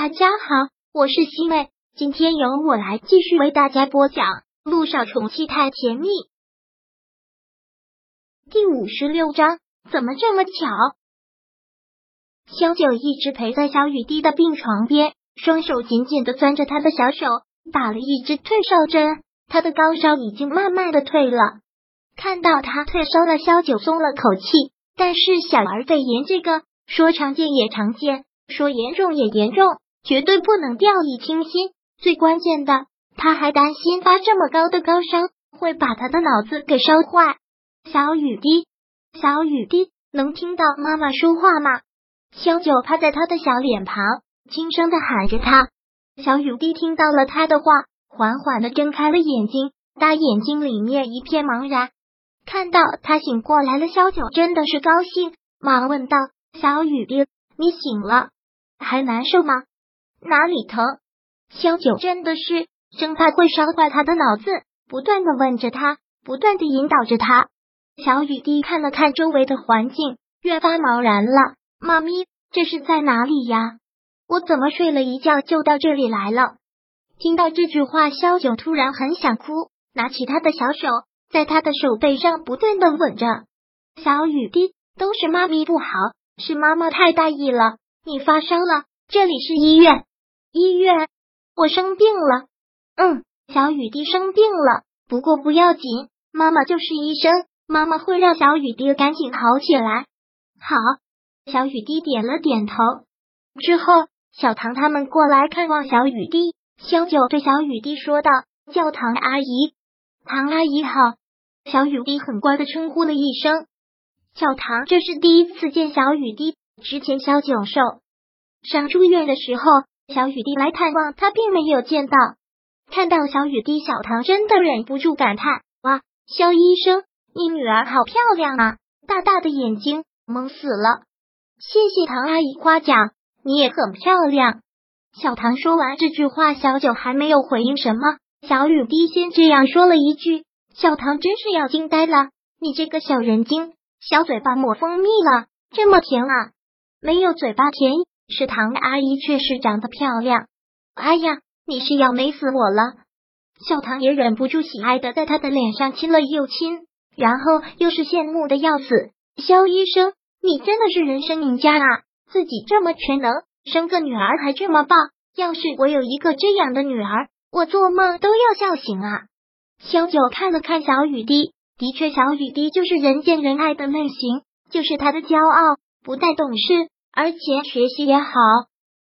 大家好，我是西妹，今天由我来继续为大家播讲《路上宠妻太甜蜜》第五十六章。怎么这么巧？萧九一直陪在小雨滴的病床边，双手紧紧的攥着他的小手，打了一支退烧针。他的高烧已经慢慢的退了。看到他退烧了，萧九松了口气。但是小儿肺炎这个，说常见也常见，说严重也严重。绝对不能掉以轻心。最关键的，他还担心发这么高的高烧会把他的脑子给烧坏。小雨滴，小雨滴，能听到妈妈说话吗？萧九趴在他的小脸旁，轻声的喊着他。小雨滴听到了他的话，缓缓的睁开了眼睛，大眼睛里面一片茫然。看到他醒过来了，萧九真的是高兴，忙问道：“小雨滴，你醒了，还难受吗？”哪里疼？萧九真的是生怕会烧坏他的脑子，不断的问着他，不断的引导着他。小雨滴看了看周围的环境，越发茫然了。妈咪，这是在哪里呀？我怎么睡了一觉就到这里来了？听到这句话，萧九突然很想哭，拿起他的小手，在他的手背上不断的吻着。小雨滴，都是妈咪不好，是妈妈太大意了。你发烧了，这里是医院。医院，我生病了。嗯，小雨滴生病了，不过不要紧，妈妈就是医生，妈妈会让小雨滴赶紧好起来。好，小雨滴点了点头。之后，小唐他们过来看望小雨滴，萧九对小雨滴说道：“叫唐阿姨，唐阿姨好。”小雨滴很乖的称呼了一声。小唐这是第一次见小雨滴，之前小九受伤住院的时候。小雨滴来探望他，并没有见到。看到小雨滴，小唐真的忍不住感叹：“哇，肖医生，你女儿好漂亮啊，大大的眼睛，萌死了！”谢谢唐阿姨夸奖，你也很漂亮。小唐说完这句话，小九还没有回应什么，小雨滴先这样说了一句：“小唐真是要惊呆了，你这个小人精，小嘴巴抹蜂蜜了，这么甜啊？没有嘴巴甜。”食堂的阿姨确实长得漂亮。哎呀，你是要美死我了！小唐也忍不住喜爱的在他的脸上亲了又亲，然后又是羡慕的要死。肖医生，你真的是人生赢家啊！自己这么全能，生个女儿还这么棒。要是我有一个这样的女儿，我做梦都要笑醒啊！肖九看了看小雨滴，的确，小雨滴就是人见人爱的类型，就是他的骄傲，不太懂事。而且学习也好，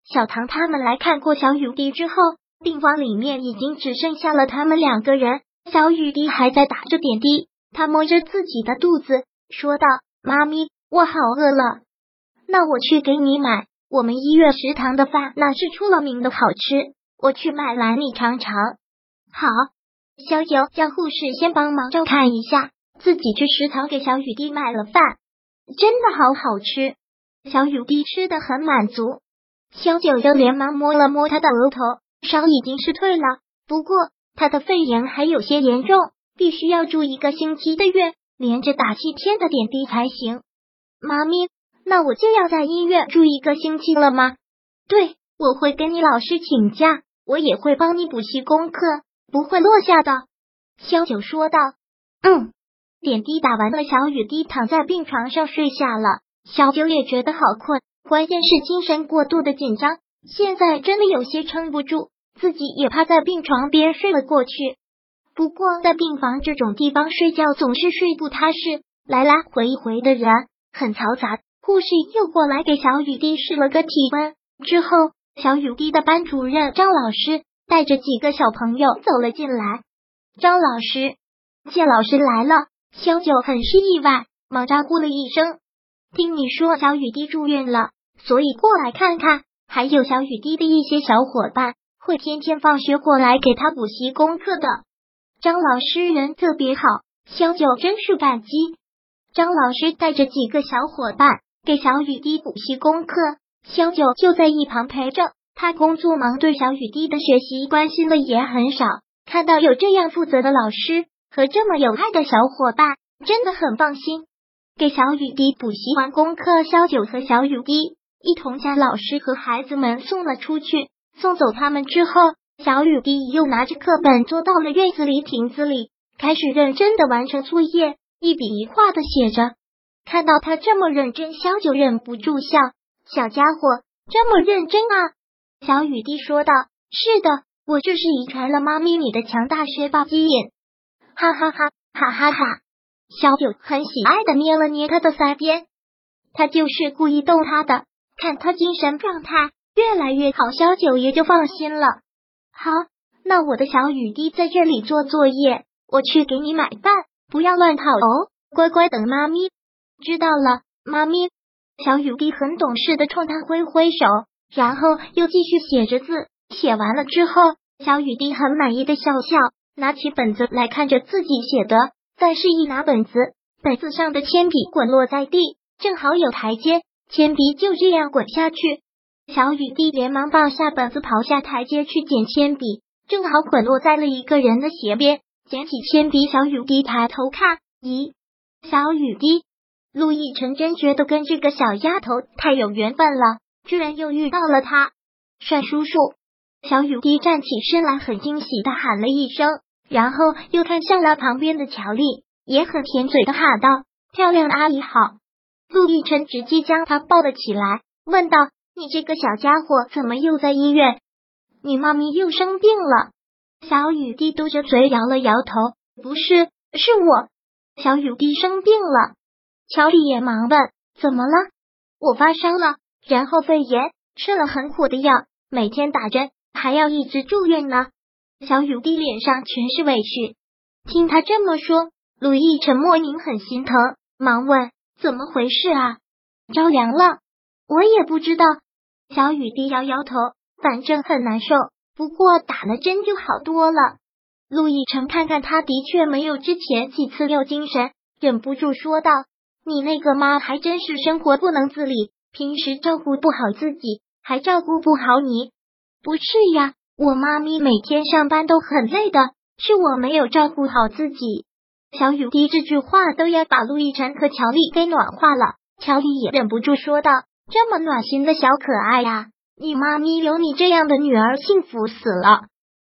小唐他们来看过小雨滴之后，病房里面已经只剩下了他们两个人。小雨滴还在打着点滴，他摸着自己的肚子说道：“妈咪，我好饿了，那我去给你买我们医院食堂的饭，那是出了名的好吃，我去买来你尝尝。”好，小九叫护士先帮忙照看一下，自己去食堂给小雨滴买了饭，真的好好吃。小雨滴吃的很满足，萧九就连忙摸了摸他的额头，烧已经是退了，不过他的肺炎还有些严重，必须要住一个星期的院，连着打七天的点滴才行。妈咪，那我就要在医院住一个星期了吗？对，我会跟你老师请假，我也会帮你补习功课，不会落下的。萧九说道。嗯，点滴打完了，小雨滴躺在病床上睡下了。小九也觉得好困，关键是精神过度的紧张，现在真的有些撑不住，自己也趴在病床边睡了过去。不过在病房这种地方睡觉总是睡不踏实，来来回回的人很嘈杂。护士又过来给小雨滴试了个体温，之后小雨滴的班主任张老师带着几个小朋友走了进来。张老师，谢老师来了，小九很是意外，忙招呼了一声。听你说小雨滴住院了，所以过来看看。还有小雨滴的一些小伙伴会天天放学过来给他补习功课的。张老师人特别好，萧九真是感激。张老师带着几个小伙伴给小雨滴补习功课，萧九就在一旁陪着。他工作忙，对小雨滴的学习关心的也很少。看到有这样负责的老师和这么有爱的小伙伴，真的很放心。给小雨滴补习完功课，小九和小雨滴一同将老师和孩子们送了出去。送走他们之后，小雨滴又拿着课本坐到了院子里亭子里，开始认真的完成作业，一笔一画的写着。看到他这么认真，肖九忍不住笑：“小家伙，这么认真啊！”小雨滴说道：“是的，我就是遗传了妈咪你的强大学霸基因。”哈哈哈，哈哈哈！小九很喜爱的捏了捏他的腮边，他就是故意逗他的。看他精神状态越来越好，小九也就放心了。好，那我的小雨滴在这里做作业，我去给你买饭，不要乱跑哦，乖乖等妈咪。知道了，妈咪。小雨滴很懂事的冲他挥挥手，然后又继续写着字。写完了之后，小雨滴很满意的笑笑，拿起本子来看着自己写的，再示意拿本子，本子上的铅笔滚落在地，正好有台阶。铅笔就这样滚下去，小雨滴连忙放下本子，跑下台阶去捡铅笔，正好滚落在了一个人的鞋边。捡起铅笔，小雨滴抬头看，咦，小雨滴，陆亦辰真觉得跟这个小丫头太有缘分了，居然又遇到了她，帅叔叔！小雨滴站起身来，很惊喜的喊了一声，然后又看向了旁边的乔丽，也很甜嘴的喊道：“漂亮的阿姨好。”陆亦辰直接将他抱了起来，问道：“你这个小家伙怎么又在医院？你妈咪又生病了？”小雨滴嘟着嘴摇了摇头：“不是，是我。小雨滴生病了。”乔丽也忙问：“怎么了？”“我发烧了，然后肺炎，吃了很苦的药，每天打针，还要一直住院呢。”小雨滴脸上全是委屈。听他这么说，陆亦辰莫名很心疼，忙问。怎么回事啊？着凉了？我也不知道。小雨滴摇摇头，反正很难受，不过打了针就好多了。陆亦辰看看他的确没有之前几次有精神，忍不住说道：“你那个妈还真是生活不能自理，平时照顾不好自己，还照顾不好你。不是呀，我妈咪每天上班都很累的，是我没有照顾好自己。”小雨滴这句话都要把陆亦辰和乔丽给暖化了，乔丽也忍不住说道：“这么暖心的小可爱呀，你妈咪有你这样的女儿，幸福死了。”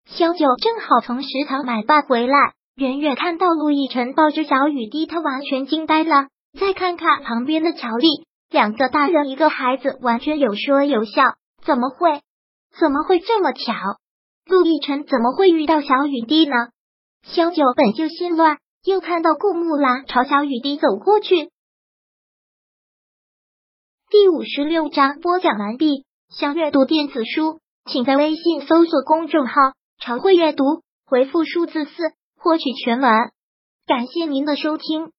小九正好从食堂买饭回来，远远看到陆亦辰抱着小雨滴，他完全惊呆了。再看看旁边的乔丽，两个大人一个孩子，完全有说有笑。怎么会？怎么会这么巧？陆亦辰怎么会遇到小雨滴呢？萧九本就心乱。又看到顾木兰朝小雨滴走过去。第五十六章播讲完毕。想阅读电子书，请在微信搜索公众号“常会阅读”，回复数字四获取全文。感谢您的收听。